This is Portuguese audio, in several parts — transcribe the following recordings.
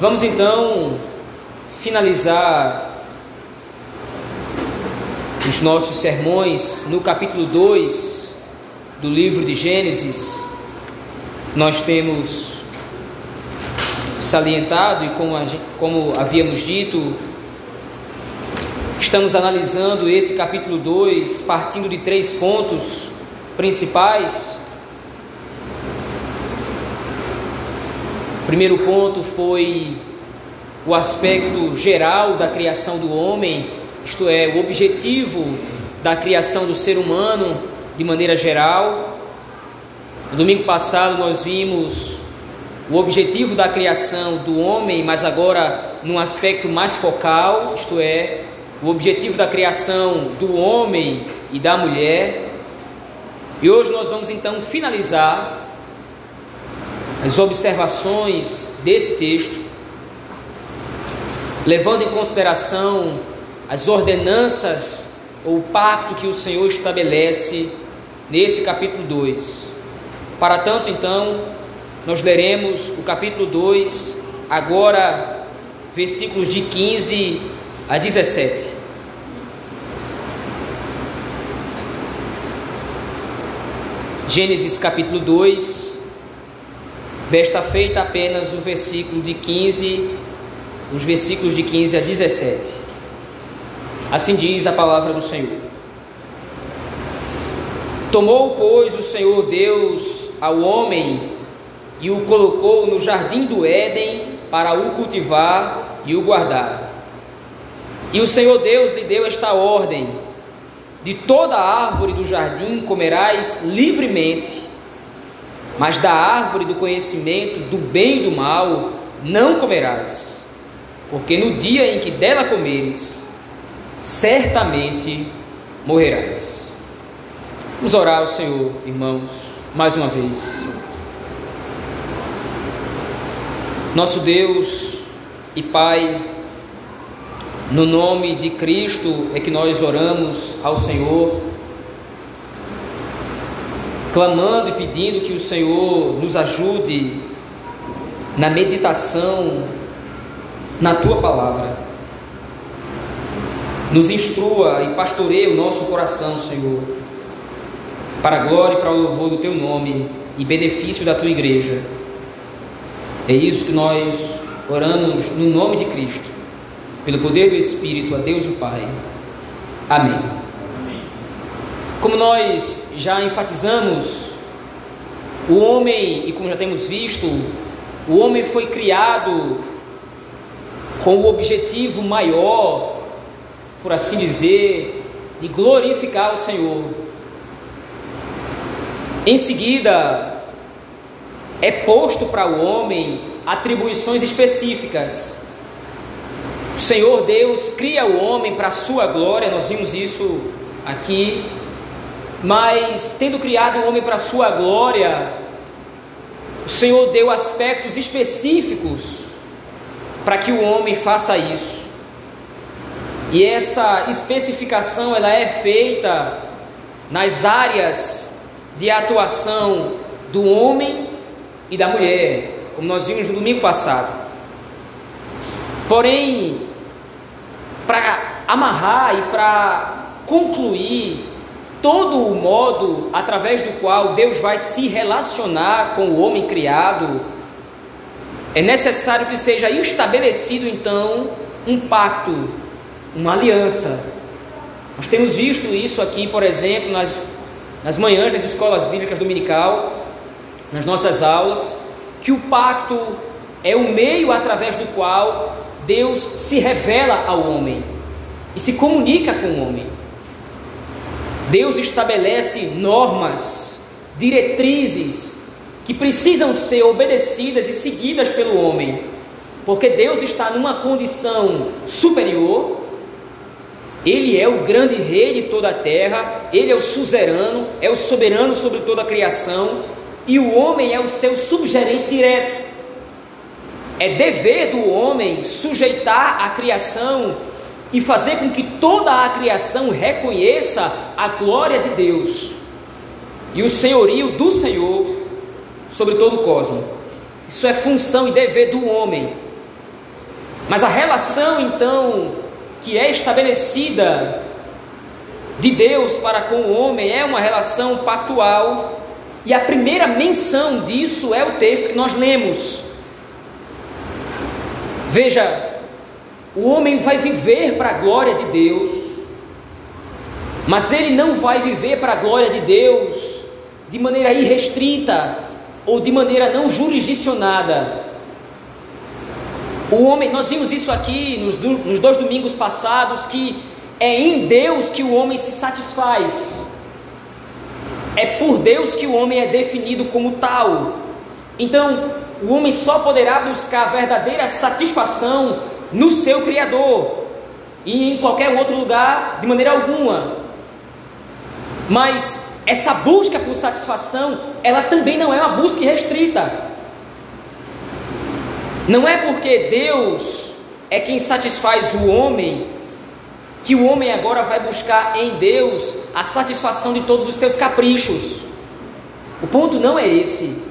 Vamos então finalizar os nossos sermões no capítulo 2 do livro de Gênesis. Nós temos salientado e como, como havíamos dito, estamos analisando esse capítulo 2 partindo de três pontos principais. O primeiro ponto foi o aspecto geral da criação do homem, isto é, o objetivo da criação do ser humano de maneira geral. No domingo passado nós vimos o objetivo da criação do homem, mas agora num aspecto mais focal, isto é, o objetivo da criação do homem e da mulher. E hoje nós vamos então finalizar as observações desse texto, levando em consideração as ordenanças ou o pacto que o Senhor estabelece nesse capítulo 2. Para tanto, então, nós leremos o capítulo 2, agora, versículos de 15 a 17. Gênesis capítulo 2, desta feita apenas o versículo de 15, os versículos de 15 a 17. Assim diz a palavra do Senhor. Tomou, pois, o Senhor Deus ao homem e o colocou no jardim do Éden para o cultivar e o guardar. E o Senhor Deus lhe deu esta ordem: de toda árvore do jardim comerás livremente, mas da árvore do conhecimento do bem e do mal não comerás, porque no dia em que dela comeres, certamente morrerás. Vamos orar ao Senhor, irmãos, mais uma vez. Nosso Deus e Pai, no nome de Cristo é que nós oramos ao Senhor, clamando e pedindo que o Senhor nos ajude na meditação na tua palavra. Nos instrua e pastoreie o nosso coração, Senhor, para a glória e para o louvor do teu nome e benefício da tua igreja. É isso que nós oramos no nome de Cristo, pelo poder do Espírito, a Deus o Pai. Amém. Como nós já enfatizamos, o homem, e como já temos visto, o homem foi criado com o objetivo maior, por assim dizer, de glorificar o Senhor. Em seguida, é posto para o homem atribuições específicas. O Senhor Deus cria o homem para a sua glória, nós vimos isso aqui, mas tendo criado o homem para sua glória, o Senhor deu aspectos específicos para que o homem faça isso. E essa especificação ela é feita nas áreas de atuação do homem e da mulher, como nós vimos no domingo passado. Porém, para amarrar e para concluir todo o modo através do qual Deus vai se relacionar com o homem criado, é necessário que seja estabelecido então um pacto, uma aliança. Nós temos visto isso aqui, por exemplo, nas, nas manhãs das escolas bíblicas dominical, nas nossas aulas que o pacto é o meio através do qual Deus se revela ao homem e se comunica com o homem. Deus estabelece normas, diretrizes que precisam ser obedecidas e seguidas pelo homem, porque Deus está numa condição superior. Ele é o grande rei de toda a terra, ele é o suzerano, é o soberano sobre toda a criação, e o homem é o seu subgerente direto. É dever do homem sujeitar a criação e fazer com que toda a criação reconheça a glória de Deus e o senhorio do Senhor sobre todo o cosmos. Isso é função e dever do homem. Mas a relação então que é estabelecida de Deus para com o homem é uma relação pactual, e a primeira menção disso é o texto que nós lemos. Veja, o homem vai viver para a glória de Deus, mas ele não vai viver para a glória de Deus de maneira irrestrita ou de maneira não jurisdicionada. O homem, nós vimos isso aqui nos, nos dois domingos passados, que é em Deus que o homem se satisfaz. É por Deus que o homem é definido como tal. Então, o homem só poderá buscar verdadeira satisfação no seu Criador e em qualquer outro lugar de maneira alguma. Mas essa busca por satisfação, ela também não é uma busca restrita. Não é porque Deus é quem satisfaz o homem que o homem agora vai buscar em Deus a satisfação de todos os seus caprichos. O ponto não é esse.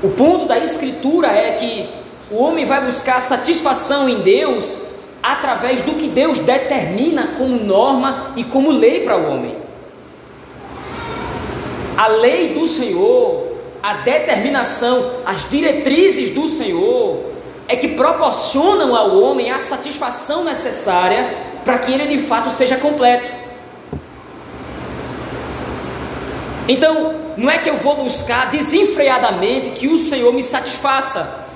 O ponto da Escritura é que o homem vai buscar satisfação em Deus através do que Deus determina como norma e como lei para o homem. A lei do Senhor, a determinação, as diretrizes do Senhor é que proporcionam ao homem a satisfação necessária para que ele de fato seja completo. Então, não é que eu vou buscar desenfreadamente que o Senhor me satisfaça.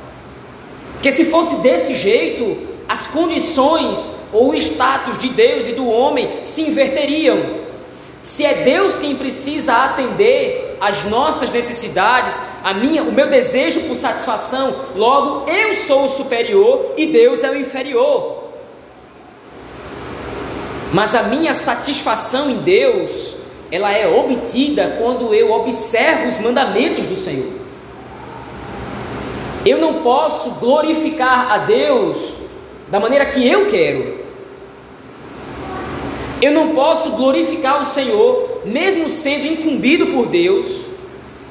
Porque se fosse desse jeito, as condições ou o status de Deus e do homem se inverteriam. Se é Deus quem precisa atender às nossas necessidades, a minha, o meu desejo por satisfação, logo eu sou o superior e Deus é o inferior. Mas a minha satisfação em Deus, ela é obtida quando eu observo os mandamentos do Senhor. Eu não posso glorificar a Deus da maneira que eu quero. Eu não posso glorificar o Senhor, mesmo sendo incumbido por Deus,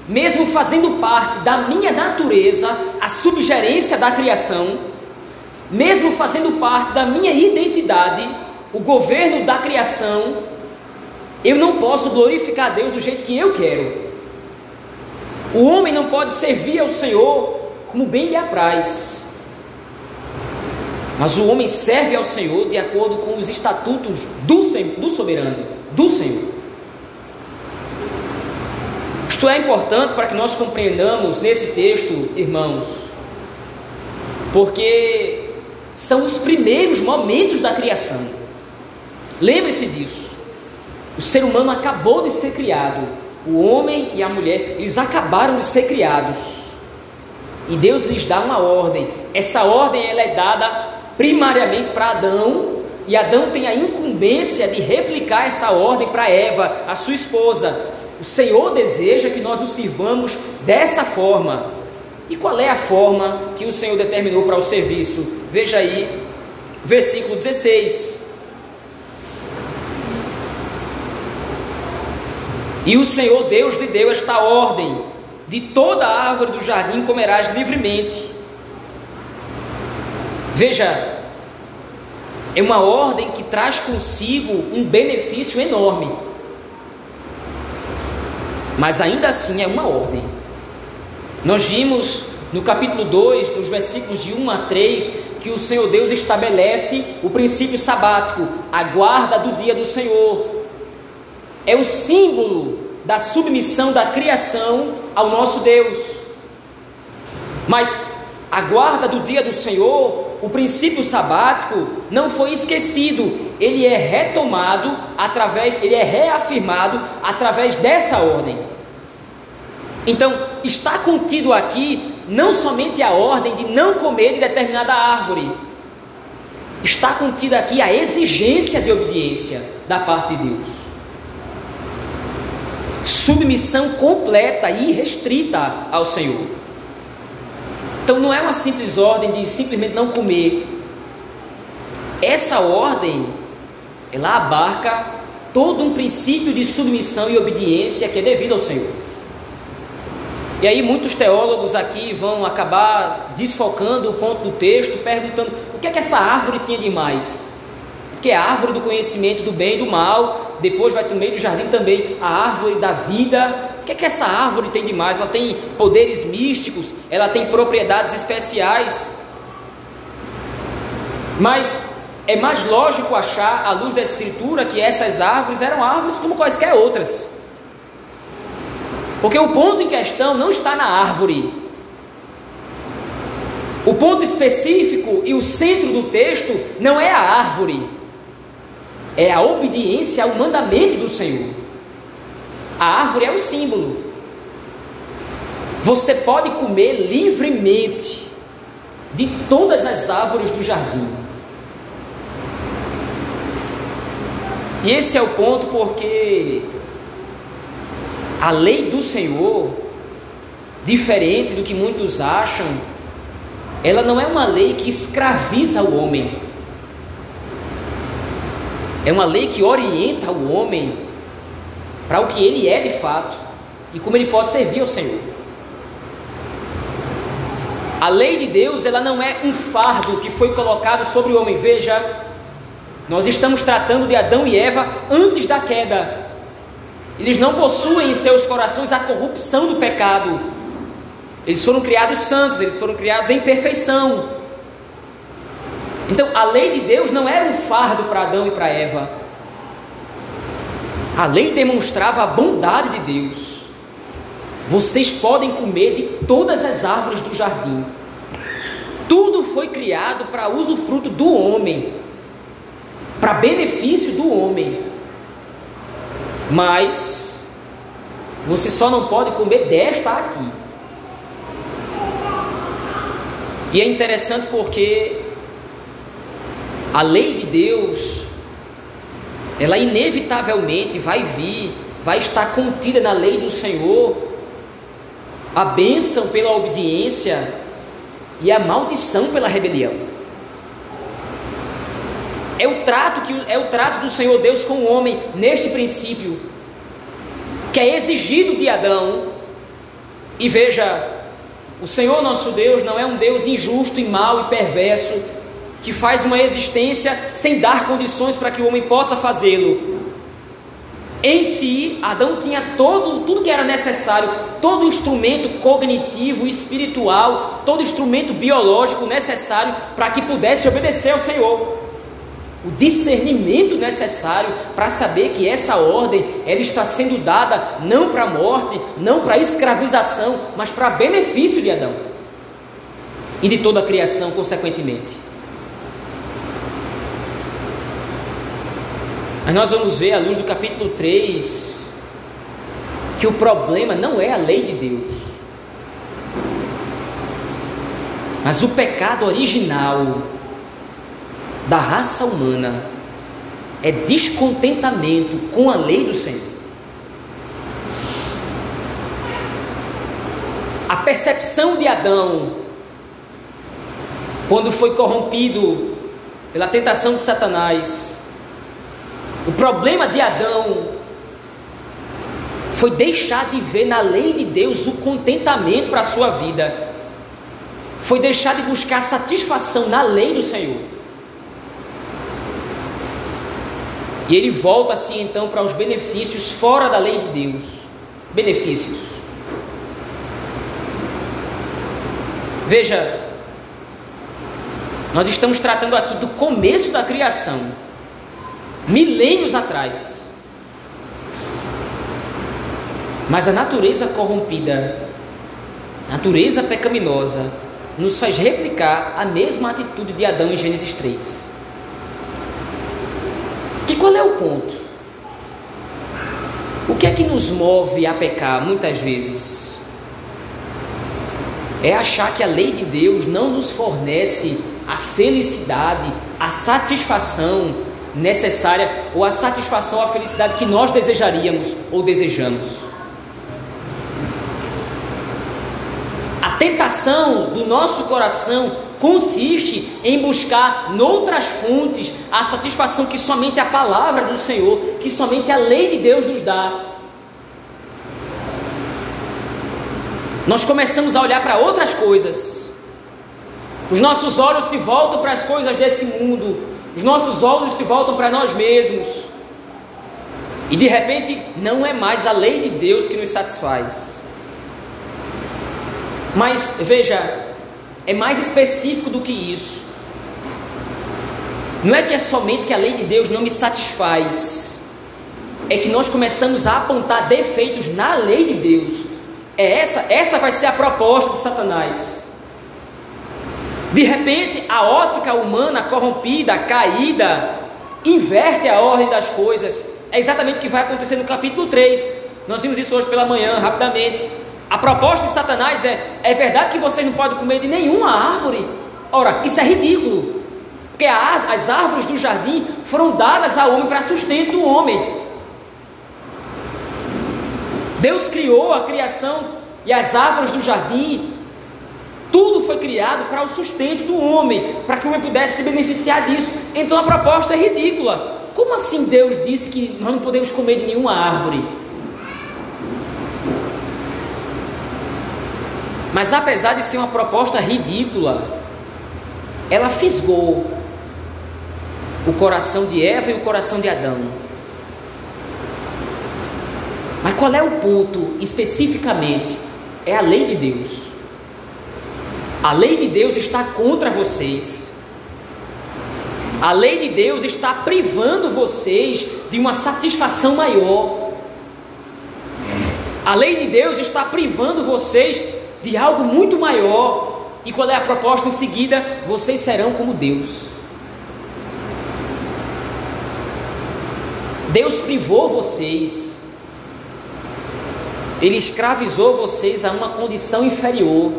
mesmo fazendo parte da minha natureza, a subgerência da criação, mesmo fazendo parte da minha identidade o governo da criação, eu não posso glorificar a Deus do jeito que eu quero. O homem não pode servir ao Senhor como bem lhe apraz. Mas o homem serve ao Senhor de acordo com os estatutos do, do soberano, do Senhor. Isto é importante para que nós compreendamos nesse texto, irmãos, porque são os primeiros momentos da criação. Lembre-se disso. O ser humano acabou de ser criado. O homem e a mulher, eles acabaram de ser criados. E Deus lhes dá uma ordem. Essa ordem ela é dada primariamente para Adão, e Adão tem a incumbência de replicar essa ordem para Eva, a sua esposa. O Senhor deseja que nós o sirvamos dessa forma. E qual é a forma que o Senhor determinou para o serviço? Veja aí, versículo 16. E o Senhor Deus lhe deu esta ordem: de toda árvore do jardim comerás livremente. Veja, é uma ordem que traz consigo um benefício enorme. Mas ainda assim é uma ordem. Nós vimos no capítulo 2, nos versículos de 1 a 3, que o Senhor Deus estabelece o princípio sabático, a guarda do dia do Senhor, é o símbolo da submissão da criação ao nosso Deus. Mas a guarda do dia do Senhor, o princípio sabático, não foi esquecido, ele é retomado através, ele é reafirmado através dessa ordem. Então, está contido aqui não somente a ordem de não comer de determinada árvore, está contida aqui a exigência de obediência da parte de Deus submissão completa e restrita ao Senhor. Então não é uma simples ordem de simplesmente não comer. Essa ordem, ela abarca todo um princípio de submissão e obediência que é devido ao Senhor. E aí muitos teólogos aqui vão acabar desfocando o ponto do texto, perguntando o que é que essa árvore tinha de mais? Que é a árvore do conhecimento do bem e do mal, depois vai para o meio do jardim também a árvore da vida. O que é que essa árvore tem de mais? Ela tem poderes místicos, ela tem propriedades especiais. Mas é mais lógico achar, à luz da Escritura, que essas árvores eram árvores como quaisquer outras. Porque o ponto em questão não está na árvore. O ponto específico e o centro do texto não é a árvore, é a obediência ao mandamento do Senhor. A árvore é o símbolo. Você pode comer livremente de todas as árvores do jardim. E esse é o ponto porque a lei do Senhor, diferente do que muitos acham, ela não é uma lei que escraviza o homem. É uma lei que orienta o homem para o que ele é de fato e como ele pode servir ao Senhor. A lei de Deus, ela não é um fardo que foi colocado sobre o homem. Veja, nós estamos tratando de Adão e Eva antes da queda. Eles não possuem em seus corações a corrupção do pecado. Eles foram criados santos, eles foram criados em perfeição. Então, a lei de Deus não era um fardo para Adão e para Eva. A lei demonstrava a bondade de Deus. Vocês podem comer de todas as árvores do jardim. Tudo foi criado para usufruto do homem, para benefício do homem. Mas você só não pode comer desta aqui. E é interessante porque a lei de Deus, ela inevitavelmente vai vir, vai estar contida na lei do Senhor, a bênção pela obediência e a maldição pela rebelião. É o trato que é o trato do Senhor Deus com o homem neste princípio que é exigido de Adão. E veja, o Senhor nosso Deus não é um Deus injusto e mau e perverso que faz uma existência sem dar condições para que o homem possa fazê-lo. Em si, Adão tinha todo, tudo que era necessário, todo instrumento cognitivo, espiritual, todo instrumento biológico necessário para que pudesse obedecer ao Senhor o discernimento necessário para saber que essa ordem ela está sendo dada não para a morte, não para a escravização, mas para benefício de Adão e de toda a criação, consequentemente. Mas nós vamos ver à luz do capítulo 3 que o problema não é a lei de Deus, mas o pecado original da raça humana é descontentamento com a lei do Senhor. A percepção de Adão, quando foi corrompido pela tentação de Satanás, o problema de Adão foi deixar de ver na lei de Deus o contentamento para a sua vida, foi deixar de buscar satisfação na lei do Senhor. E ele volta assim então para os benefícios fora da lei de Deus. Benefícios. Veja, nós estamos tratando aqui do começo da criação, milênios atrás. Mas a natureza corrompida, a natureza pecaminosa, nos faz replicar a mesma atitude de Adão em Gênesis 3. E qual é o ponto? O que é que nos move a pecar muitas vezes? É achar que a lei de Deus não nos fornece a felicidade, a satisfação necessária ou a satisfação, a felicidade que nós desejaríamos ou desejamos. A tentação do nosso coração consiste em buscar noutras fontes a satisfação que somente a palavra do Senhor, que somente a lei de Deus nos dá. nós começamos a olhar para outras coisas. Os nossos olhos se voltam para as coisas desse mundo, os nossos olhos se voltam para nós mesmos. E de repente, não é mais a lei de Deus que nos satisfaz. Mas veja, é mais específico do que isso. Não é que é somente que a lei de Deus não me satisfaz, é que nós começamos a apontar defeitos na lei de Deus. É essa, essa vai ser a proposta de Satanás. De repente, a ótica humana corrompida, caída, inverte a ordem das coisas. É exatamente o que vai acontecer no capítulo 3. Nós vimos isso hoje pela manhã, rapidamente. A proposta de Satanás é: é verdade que vocês não podem comer de nenhuma árvore? Ora, isso é ridículo. Porque as, árvores do jardim foram dadas ao homem para sustento do homem. Deus criou a criação e as árvores do jardim. Tudo foi criado para o sustento do homem, para que o homem pudesse se beneficiar disso. Então a proposta é ridícula. Como assim Deus disse que nós não podemos comer de nenhuma árvore? Mas apesar de ser uma proposta ridícula, ela fisgou o coração de Eva e o coração de Adão. Mas qual é o ponto especificamente? É a lei de Deus. A lei de Deus está contra vocês. A lei de Deus está privando vocês de uma satisfação maior. A lei de Deus está privando vocês de algo muito maior. E qual é a proposta em seguida? Vocês serão como Deus. Deus privou vocês, Ele escravizou vocês a uma condição inferior,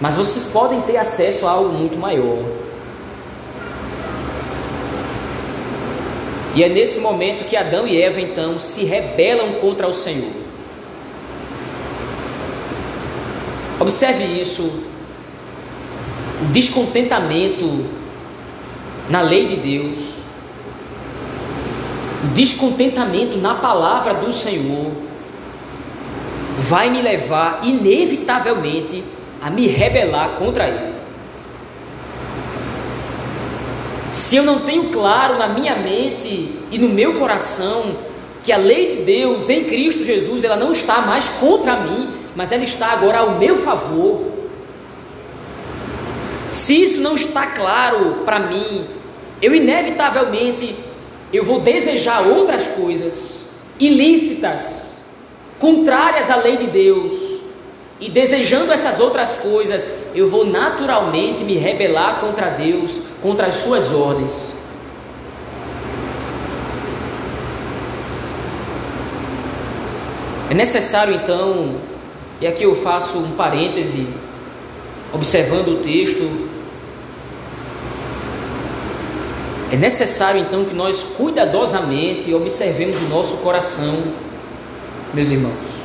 mas vocês podem ter acesso a algo muito maior. E é nesse momento que Adão e Eva então se rebelam contra o Senhor. Observe isso. O descontentamento na lei de Deus, o descontentamento na palavra do Senhor, vai me levar inevitavelmente a me rebelar contra Ele. Se eu não tenho claro na minha mente e no meu coração que a lei de Deus em Cristo Jesus ela não está mais contra mim, mas ela está agora ao meu favor. Se isso não está claro para mim, eu inevitavelmente eu vou desejar outras coisas ilícitas, contrárias à lei de Deus. E desejando essas outras coisas, eu vou naturalmente me rebelar contra Deus, contra as suas ordens. É necessário então, e aqui eu faço um parêntese, observando o texto, é necessário então que nós cuidadosamente observemos o nosso coração, meus irmãos.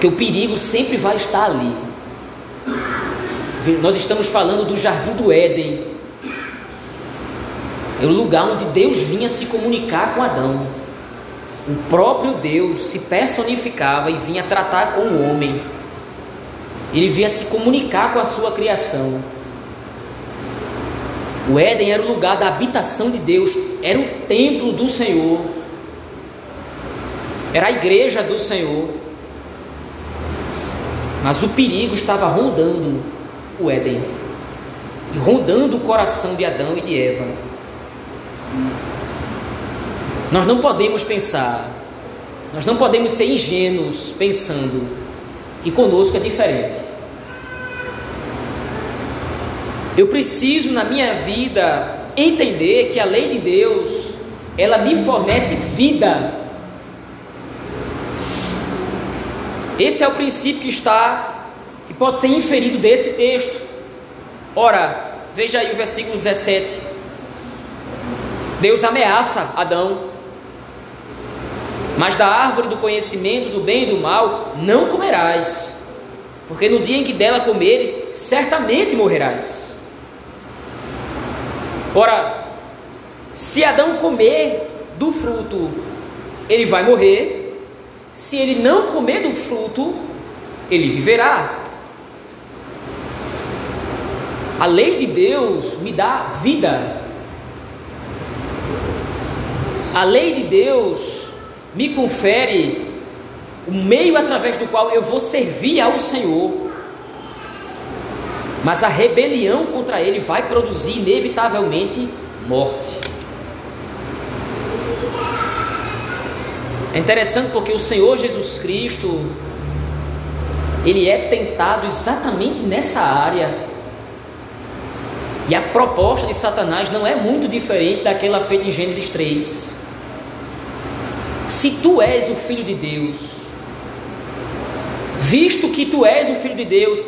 Que o perigo sempre vai estar ali. Nós estamos falando do jardim do Éden. É o lugar onde Deus vinha se comunicar com Adão o próprio Deus se personificava e vinha tratar com o homem. Ele vinha se comunicar com a sua criação. O Éden era o lugar da habitação de Deus, era o templo do Senhor, era a igreja do Senhor. Mas o perigo estava rondando o Éden, e rondando o coração de Adão e de Eva. Nós não podemos pensar, nós não podemos ser ingênuos pensando que conosco é diferente. Eu preciso na minha vida entender que a lei de Deus, ela me fornece vida. Esse é o princípio que está que pode ser inferido desse texto. Ora, veja aí o versículo 17. Deus ameaça Adão mas da árvore do conhecimento do bem e do mal não comerás, porque no dia em que dela comeres, certamente morrerás. Ora, se Adão comer do fruto, ele vai morrer. Se ele não comer do fruto, ele viverá. A lei de Deus me dá vida. A lei de Deus me confere o meio através do qual eu vou servir ao Senhor. Mas a rebelião contra ele vai produzir inevitavelmente morte. É interessante porque o Senhor Jesus Cristo ele é tentado exatamente nessa área. E a proposta de Satanás não é muito diferente daquela feita em Gênesis 3. Se tu és o filho de Deus, visto que tu és o filho de Deus,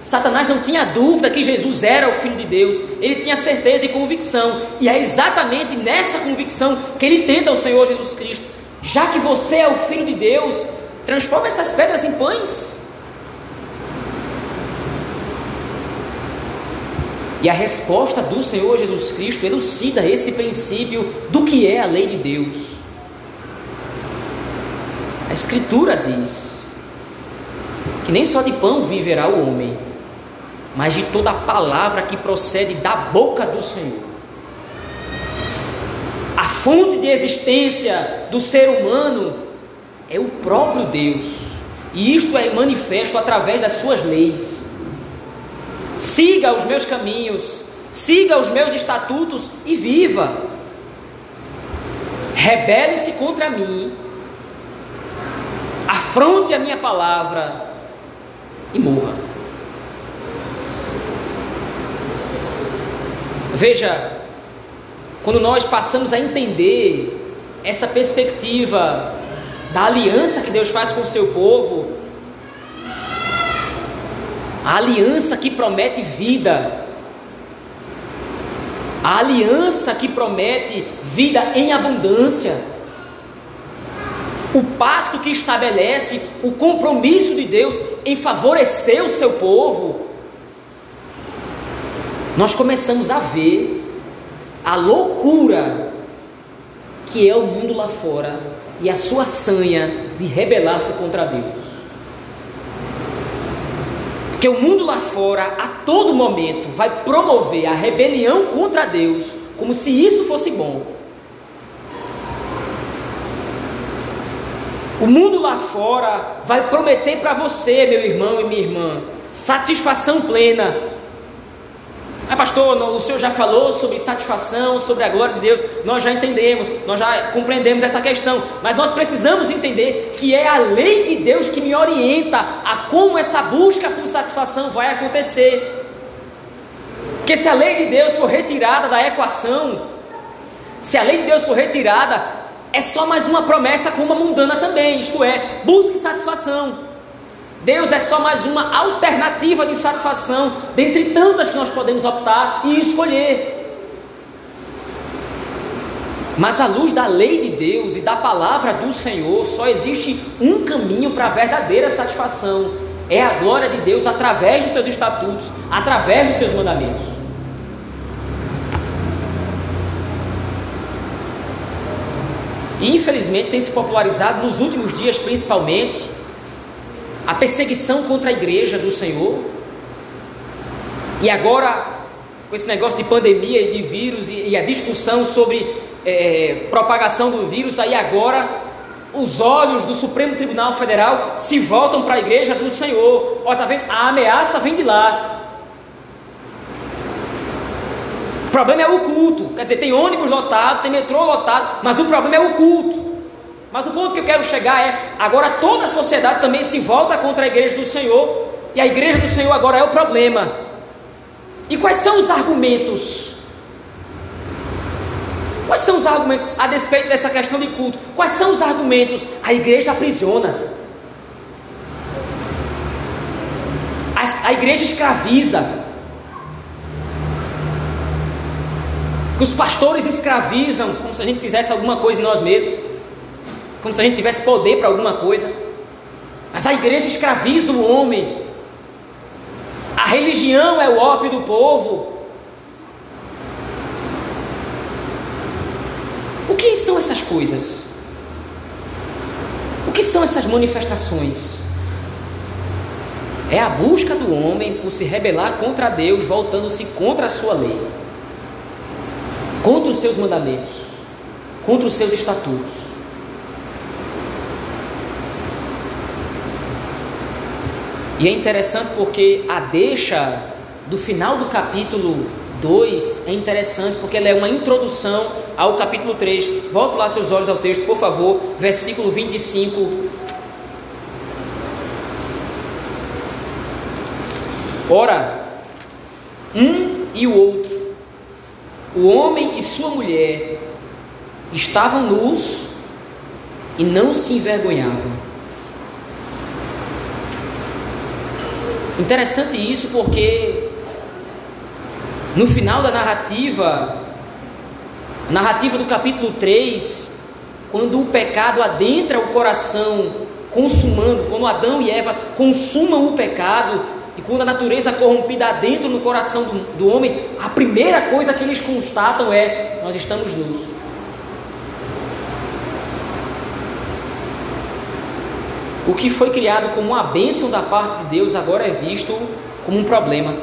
Satanás não tinha dúvida que Jesus era o filho de Deus, ele tinha certeza e convicção, e é exatamente nessa convicção que ele tenta o Senhor Jesus Cristo. Já que você é o filho de Deus, transforma essas pedras em pães. E a resposta do Senhor Jesus Cristo elucida esse princípio do que é a lei de Deus. A Escritura diz que nem só de pão viverá o homem, mas de toda a palavra que procede da boca do Senhor. A fonte de existência do ser humano é o próprio Deus, e isto é manifesto através das suas leis siga os meus caminhos, siga os meus estatutos e viva. Rebele-se contra mim, afronte a minha palavra e morra. Veja, quando nós passamos a entender essa perspectiva da aliança que Deus faz com o seu povo, a aliança que promete vida, a aliança que promete vida em abundância, o pacto que estabelece o compromisso de Deus em favorecer o seu povo, nós começamos a ver a loucura que é o mundo lá fora e a sua sanha de rebelar-se contra Deus. Porque o mundo lá fora, a todo momento, vai promover a rebelião contra Deus, como se isso fosse bom. O mundo lá fora vai prometer para você, meu irmão e minha irmã, satisfação plena ah, pastor, o senhor já falou sobre satisfação, sobre a glória de Deus. Nós já entendemos, nós já compreendemos essa questão. Mas nós precisamos entender que é a lei de Deus que me orienta a como essa busca por satisfação vai acontecer. Porque se a lei de Deus for retirada da equação, se a lei de Deus for retirada, é só mais uma promessa com uma mundana também, isto é, busque satisfação. Deus é só mais uma alternativa de satisfação, dentre tantas que nós podemos optar e escolher. Mas à luz da lei de Deus e da palavra do Senhor, só existe um caminho para a verdadeira satisfação: é a glória de Deus através dos seus estatutos, através dos seus mandamentos. E infelizmente tem se popularizado nos últimos dias, principalmente, a perseguição contra a igreja do Senhor. E agora, com esse negócio de pandemia e de vírus e, e a discussão sobre é, propagação do vírus, aí agora os olhos do Supremo Tribunal Federal se voltam para a igreja do Senhor. Ó, tá vendo? A ameaça vem de lá. O problema é o culto. Quer dizer, tem ônibus lotado, tem metrô lotado, mas o problema é o culto. Mas o ponto que eu quero chegar é: agora toda a sociedade também se volta contra a igreja do Senhor, e a igreja do Senhor agora é o problema. E quais são os argumentos? Quais são os argumentos a despeito dessa questão de culto? Quais são os argumentos? A igreja aprisiona. A, a igreja escraviza. Os pastores escravizam, como se a gente fizesse alguma coisa em nós mesmos como se a gente tivesse poder para alguma coisa. Mas a igreja escraviza o homem. A religião é o ópio do povo. O que são essas coisas? O que são essas manifestações? É a busca do homem por se rebelar contra Deus, voltando-se contra a sua lei, contra os seus mandamentos, contra os seus estatutos. E é interessante porque a deixa do final do capítulo 2 é interessante porque ela é uma introdução ao capítulo 3. Volte lá seus olhos ao texto, por favor, versículo 25. Ora, um e o outro, o homem e sua mulher, estavam nus e não se envergonhavam. Interessante isso porque no final da narrativa, narrativa do capítulo 3, quando o pecado adentra o coração, consumando, quando Adão e Eva consumam o pecado, e quando a natureza corrompida adentra no coração do, do homem, a primeira coisa que eles constatam é: nós estamos nus. O que foi criado como uma bênção da parte de Deus agora é visto como um problema.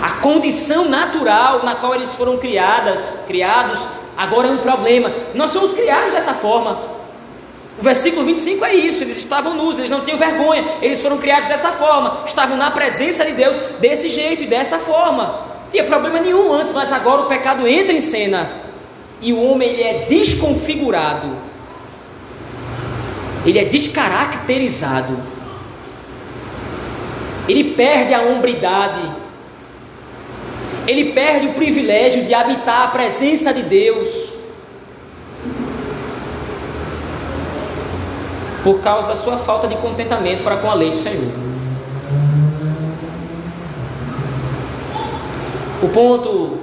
A condição natural na qual eles foram criadas, criados, agora é um problema. Nós somos criados dessa forma. O versículo 25 é isso: eles estavam nus, eles não tinham vergonha, eles foram criados dessa forma, estavam na presença de Deus desse jeito e dessa forma. Não tinha problema nenhum antes, mas agora o pecado entra em cena e o homem ele é desconfigurado, ele é descaracterizado, ele perde a hombridade. Ele perde o privilégio de habitar a presença de Deus. Por causa da sua falta de contentamento para com a lei do Senhor. O ponto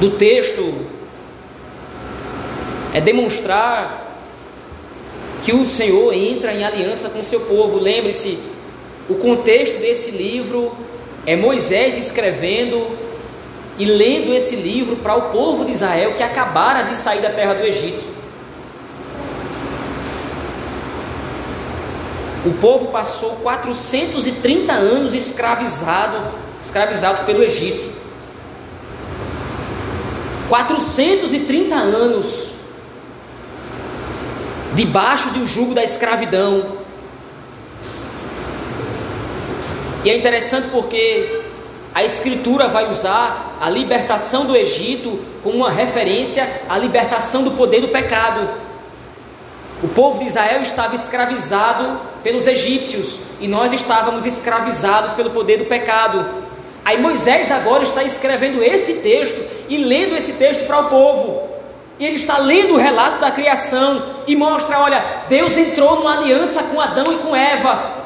do texto é demonstrar que o Senhor entra em aliança com o seu povo. Lembre-se, o contexto desse livro é Moisés escrevendo e lendo esse livro para o povo de Israel que acabara de sair da terra do Egito. O povo passou 430 anos escravizado, escravizados pelo Egito. 430 anos debaixo do jugo da escravidão, E é interessante porque a Escritura vai usar a libertação do Egito como uma referência à libertação do poder do pecado. O povo de Israel estava escravizado pelos egípcios e nós estávamos escravizados pelo poder do pecado. Aí Moisés agora está escrevendo esse texto e lendo esse texto para o povo. E ele está lendo o relato da criação e mostra: olha, Deus entrou numa aliança com Adão e com Eva.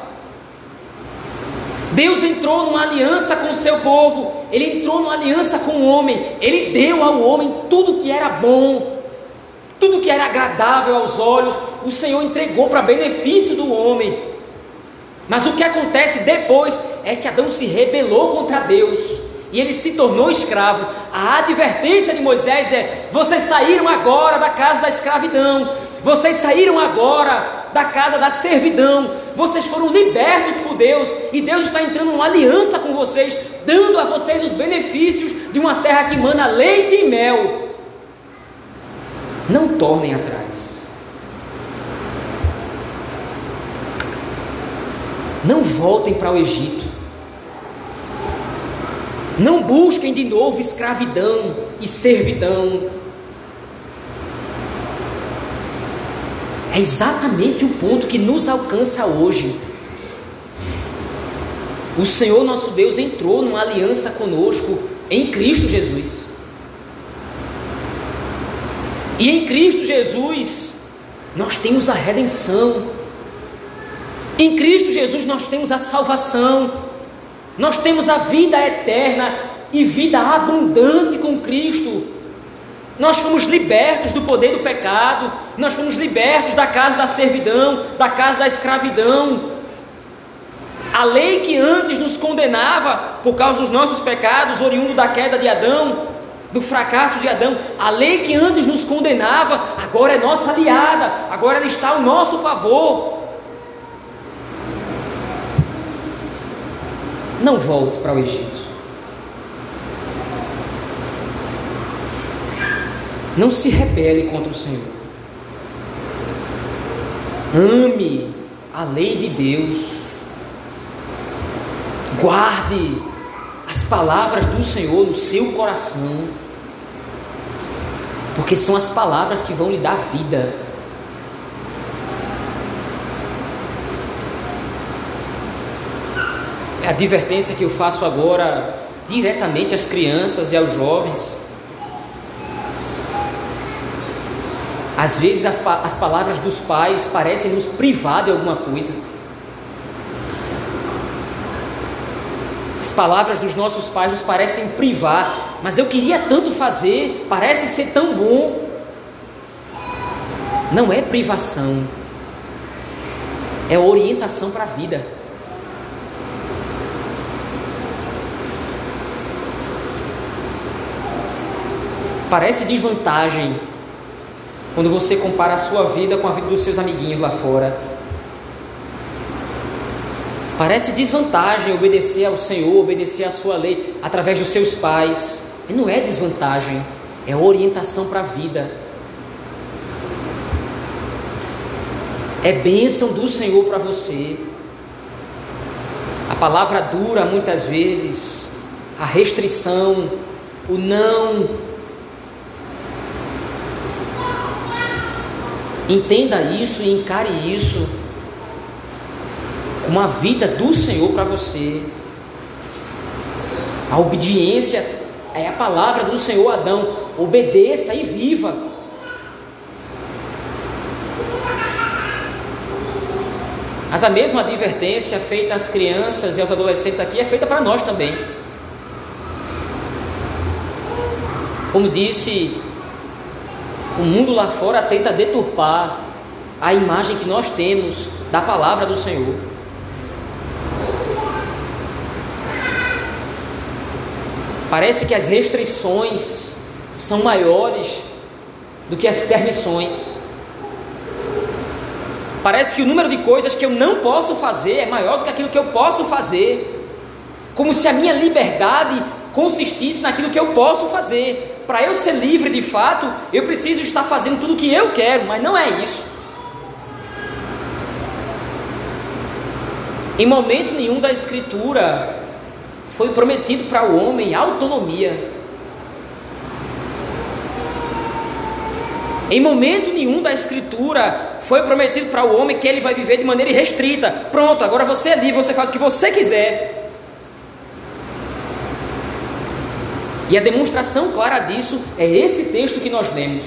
Deus entrou numa aliança com o seu povo, ele entrou numa aliança com o homem, ele deu ao homem tudo que era bom, tudo que era agradável aos olhos, o Senhor entregou para benefício do homem. Mas o que acontece depois é que Adão se rebelou contra Deus e ele se tornou escravo. A advertência de Moisés é: vocês saíram agora da casa da escravidão, vocês saíram agora da casa da servidão, vocês foram libertos por Deus e Deus está entrando uma aliança com vocês, dando a vocês os benefícios de uma terra que mana leite e mel. Não tornem atrás. Não voltem para o Egito. Não busquem de novo escravidão e servidão. É exatamente o ponto que nos alcança hoje. O Senhor nosso Deus entrou numa aliança conosco em Cristo Jesus. E em Cristo Jesus nós temos a redenção. Em Cristo Jesus nós temos a salvação. Nós temos a vida eterna e vida abundante com Cristo. Nós fomos libertos do poder do pecado, nós fomos libertos da casa da servidão, da casa da escravidão. A lei que antes nos condenava por causa dos nossos pecados, oriundo da queda de Adão, do fracasso de Adão. A lei que antes nos condenava, agora é nossa aliada, agora ela está ao nosso favor. Não volte para o Egito. Não se rebele contra o Senhor. Ame a lei de Deus. Guarde as palavras do Senhor no seu coração. Porque são as palavras que vão lhe dar vida. É a advertência que eu faço agora diretamente às crianças e aos jovens. Às vezes as, as palavras dos pais parecem nos privar de alguma coisa. As palavras dos nossos pais nos parecem privar, mas eu queria tanto fazer, parece ser tão bom. Não é privação, é orientação para a vida. Parece desvantagem quando você compara a sua vida com a vida dos seus amiguinhos lá fora. Parece desvantagem obedecer ao Senhor, obedecer à sua lei através dos seus pais. E não é desvantagem, é orientação para a vida. É bênção do Senhor para você. A palavra dura muitas vezes, a restrição, o não Entenda isso e encare isso como a vida do Senhor para você. A obediência é a palavra do Senhor Adão. Obedeça e viva. Mas a mesma advertência feita às crianças e aos adolescentes aqui é feita para nós também. Como disse o mundo lá fora tenta deturpar a imagem que nós temos da palavra do Senhor. Parece que as restrições são maiores do que as permissões. Parece que o número de coisas que eu não posso fazer é maior do que aquilo que eu posso fazer. Como se a minha liberdade consistisse naquilo que eu posso fazer. Para eu ser livre de fato, eu preciso estar fazendo tudo o que eu quero, mas não é isso. Em momento nenhum da Escritura foi prometido para o homem autonomia. Em momento nenhum da Escritura foi prometido para o homem que ele vai viver de maneira irrestrita. Pronto, agora você é livre, você faz o que você quiser. E a demonstração clara disso é esse texto que nós lemos.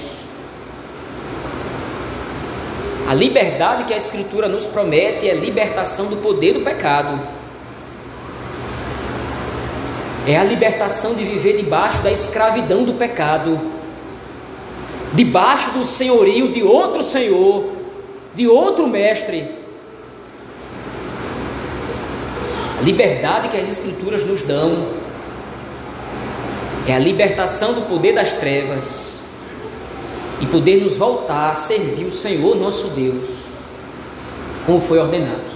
A liberdade que a Escritura nos promete é a libertação do poder do pecado. É a libertação de viver debaixo da escravidão do pecado, debaixo do senhorio de outro senhor, de outro mestre. A liberdade que as Escrituras nos dão é a libertação do poder das trevas e poder nos voltar a servir o Senhor nosso Deus, como foi ordenado.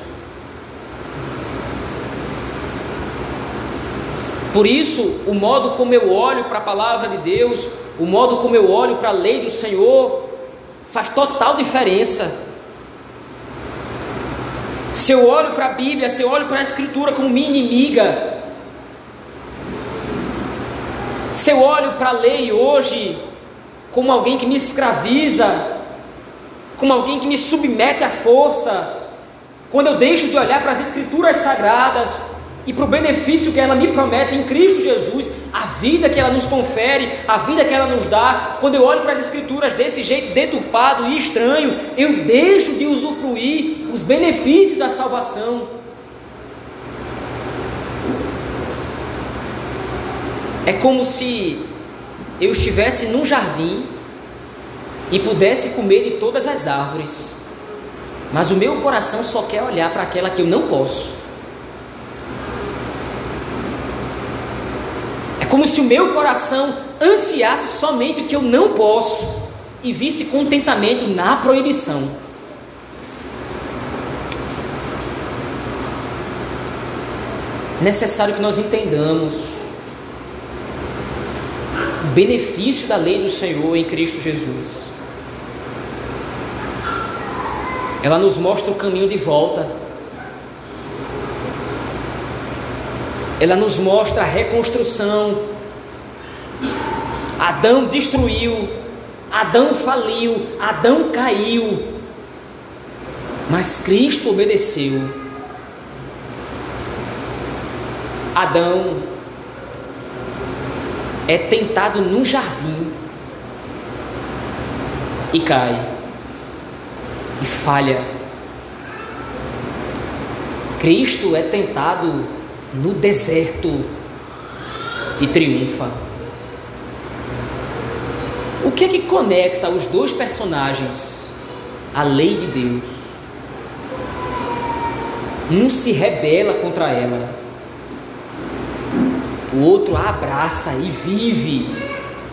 Por isso, o modo como eu olho para a palavra de Deus, o modo como eu olho para a lei do Senhor, faz total diferença. Se eu olho para a Bíblia, se eu olho para a Escritura como minha inimiga, se eu olho para a lei hoje como alguém que me escraviza, como alguém que me submete à força, quando eu deixo de olhar para as Escrituras sagradas e para o benefício que ela me promete em Cristo Jesus, a vida que ela nos confere, a vida que ela nos dá, quando eu olho para as Escrituras desse jeito deturpado e estranho, eu deixo de usufruir os benefícios da salvação. É como se eu estivesse num jardim e pudesse comer de todas as árvores, mas o meu coração só quer olhar para aquela que eu não posso. É como se o meu coração ansiasse somente o que eu não posso e visse contentamento na proibição. Necessário que nós entendamos benefício da lei do Senhor em Cristo Jesus. Ela nos mostra o caminho de volta. Ela nos mostra a reconstrução. Adão destruiu, Adão faliu, Adão caiu, mas Cristo obedeceu. Adão é tentado no jardim e cai e falha. Cristo é tentado no deserto e triunfa. O que é que conecta os dois personagens? A lei de Deus. Um se rebela contra ela, o outro abraça e vive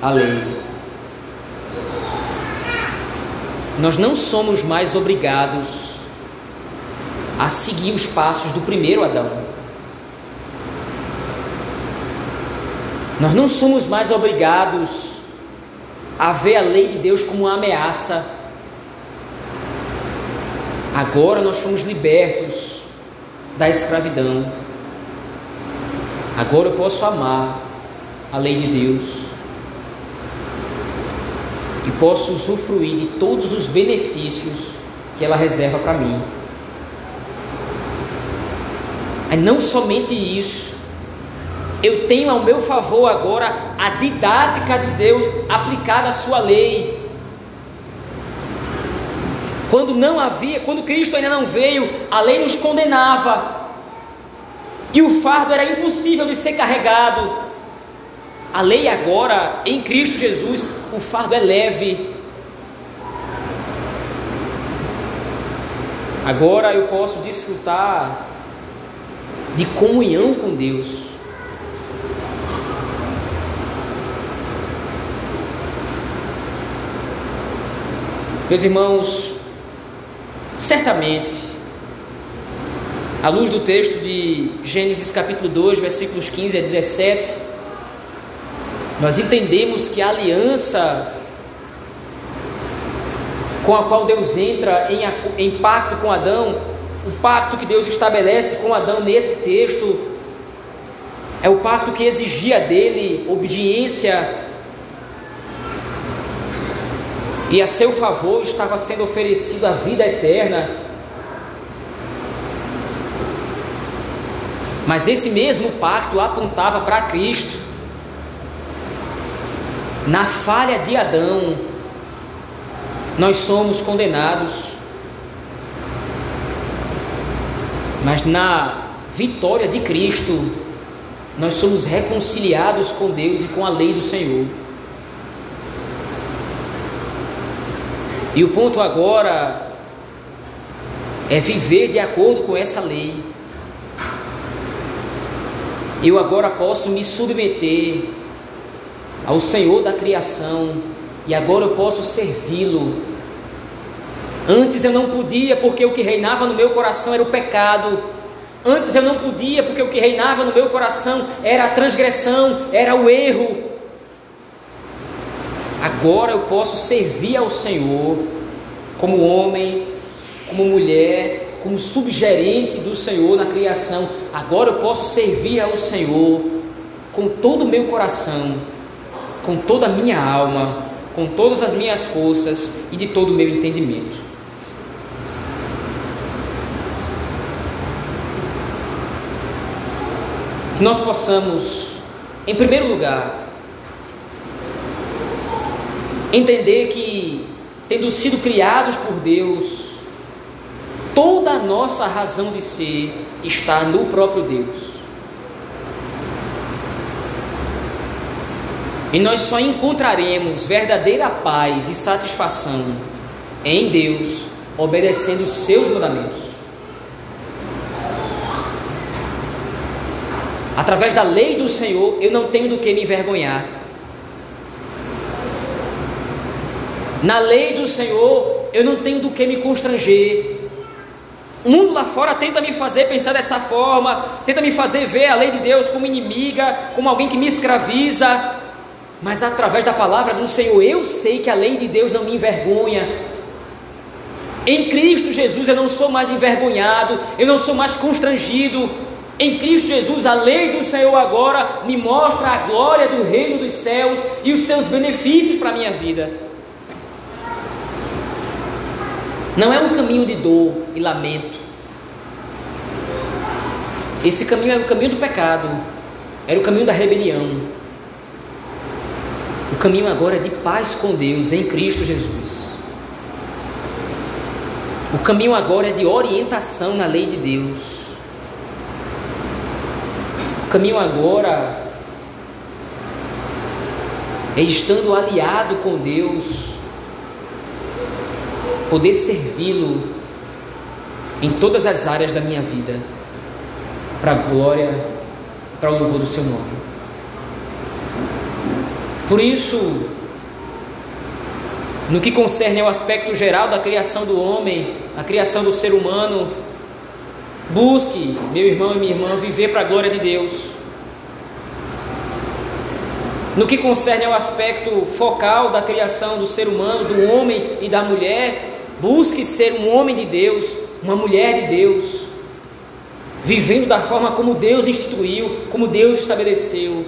a lei. Nós não somos mais obrigados a seguir os passos do primeiro Adão. Nós não somos mais obrigados a ver a lei de Deus como uma ameaça. Agora nós fomos libertos da escravidão. Agora eu posso amar a lei de Deus e posso usufruir de todos os benefícios que ela reserva para mim. Mas não somente isso, eu tenho ao meu favor agora a didática de Deus aplicada à sua lei. Quando não havia, quando Cristo ainda não veio, a lei nos condenava. E o fardo era impossível de ser carregado. A lei agora, em Cristo Jesus, o fardo é leve. Agora eu posso desfrutar de comunhão com Deus. Meus irmãos, certamente, à luz do texto de Gênesis capítulo 2, versículos 15 a 17, nós entendemos que a aliança com a qual Deus entra em, em pacto com Adão, o pacto que Deus estabelece com Adão nesse texto, é o pacto que exigia dele obediência e a seu favor estava sendo oferecido a vida eterna. Mas esse mesmo pacto apontava para Cristo. Na falha de Adão, nós somos condenados, mas na vitória de Cristo, nós somos reconciliados com Deus e com a lei do Senhor. E o ponto agora é viver de acordo com essa lei. Eu agora posso me submeter ao Senhor da criação e agora eu posso servi-lo. Antes eu não podia porque o que reinava no meu coração era o pecado. Antes eu não podia porque o que reinava no meu coração era a transgressão, era o erro. Agora eu posso servir ao Senhor como homem, como mulher, como subgerente do Senhor na criação. Agora eu posso servir ao Senhor com todo o meu coração com toda a minha alma, com todas as minhas forças e de todo o meu entendimento. Que nós possamos, em primeiro lugar, entender que, tendo sido criados por Deus, toda a nossa razão de ser está no próprio Deus. E nós só encontraremos verdadeira paz e satisfação em Deus, obedecendo os seus mandamentos. Através da lei do Senhor, eu não tenho do que me envergonhar. Na lei do Senhor, eu não tenho do que me constranger. O mundo lá fora tenta me fazer pensar dessa forma, tenta me fazer ver a lei de Deus como inimiga, como alguém que me escraviza. Mas através da palavra do Senhor, eu sei que a lei de Deus não me envergonha. Em Cristo Jesus eu não sou mais envergonhado, eu não sou mais constrangido. Em Cristo Jesus, a lei do Senhor agora me mostra a glória do reino dos céus e os seus benefícios para a minha vida. Não é um caminho de dor e lamento. Esse caminho era o caminho do pecado, era o caminho da rebelião. O caminho agora é de paz com Deus em Cristo Jesus. O caminho agora é de orientação na lei de Deus. O caminho agora é estando aliado com Deus, poder servi-lo em todas as áreas da minha vida, para a glória, para o louvor do seu nome. Por isso, no que concerne ao aspecto geral da criação do homem, a criação do ser humano, Busque, meu irmão e minha irmã, viver para a glória de Deus. No que concerne ao aspecto focal da criação do ser humano, do homem e da mulher, busque ser um homem de Deus, uma mulher de Deus, vivendo da forma como Deus instituiu, como Deus estabeleceu,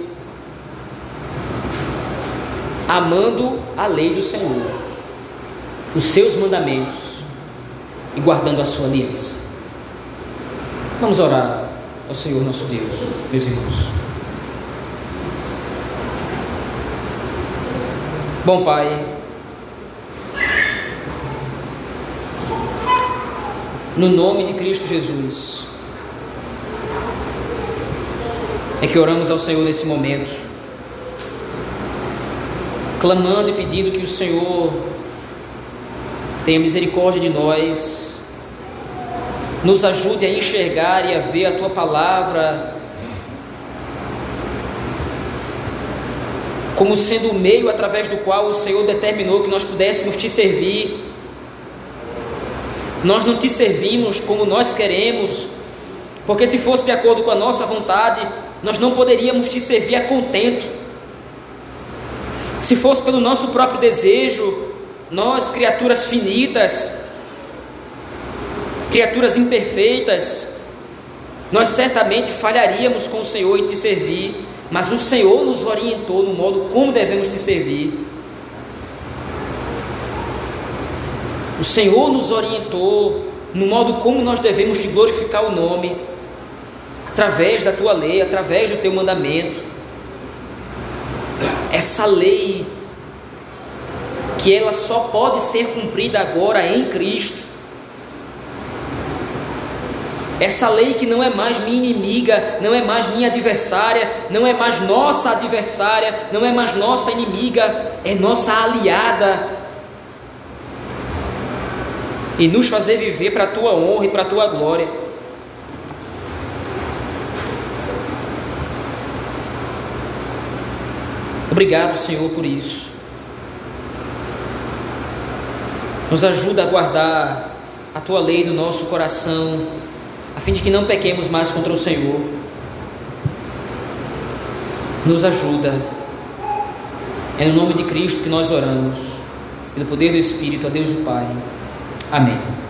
amando a lei do Senhor, os seus mandamentos e guardando a sua aliança. Vamos orar ao Senhor nosso Deus, meus irmãos. Bom Pai, no nome de Cristo Jesus, é que oramos ao Senhor nesse momento, clamando e pedindo que o Senhor tenha misericórdia de nós nos ajude a enxergar e a ver a tua palavra como sendo o meio através do qual o Senhor determinou que nós pudéssemos te servir. Nós não te servimos como nós queremos, porque se fosse de acordo com a nossa vontade, nós não poderíamos te servir a contento. Se fosse pelo nosso próprio desejo, nós, criaturas finitas, criaturas imperfeitas, nós certamente falharíamos com o Senhor em te servir, mas o Senhor nos orientou no modo como devemos te servir. O Senhor nos orientou no modo como nós devemos te glorificar o nome, através da tua lei, através do teu mandamento. Essa lei que ela só pode ser cumprida agora em Cristo. Essa lei que não é mais minha inimiga, não é mais minha adversária, não é mais nossa adversária, não é mais nossa inimiga, é nossa aliada. E nos fazer viver para a tua honra e para a tua glória. Obrigado, Senhor, por isso. Nos ajuda a guardar a tua lei no nosso coração a fim de que não pequemos mais contra o Senhor. Nos ajuda. É no nome de Cristo que nós oramos, pelo poder do Espírito, a Deus o Pai. Amém.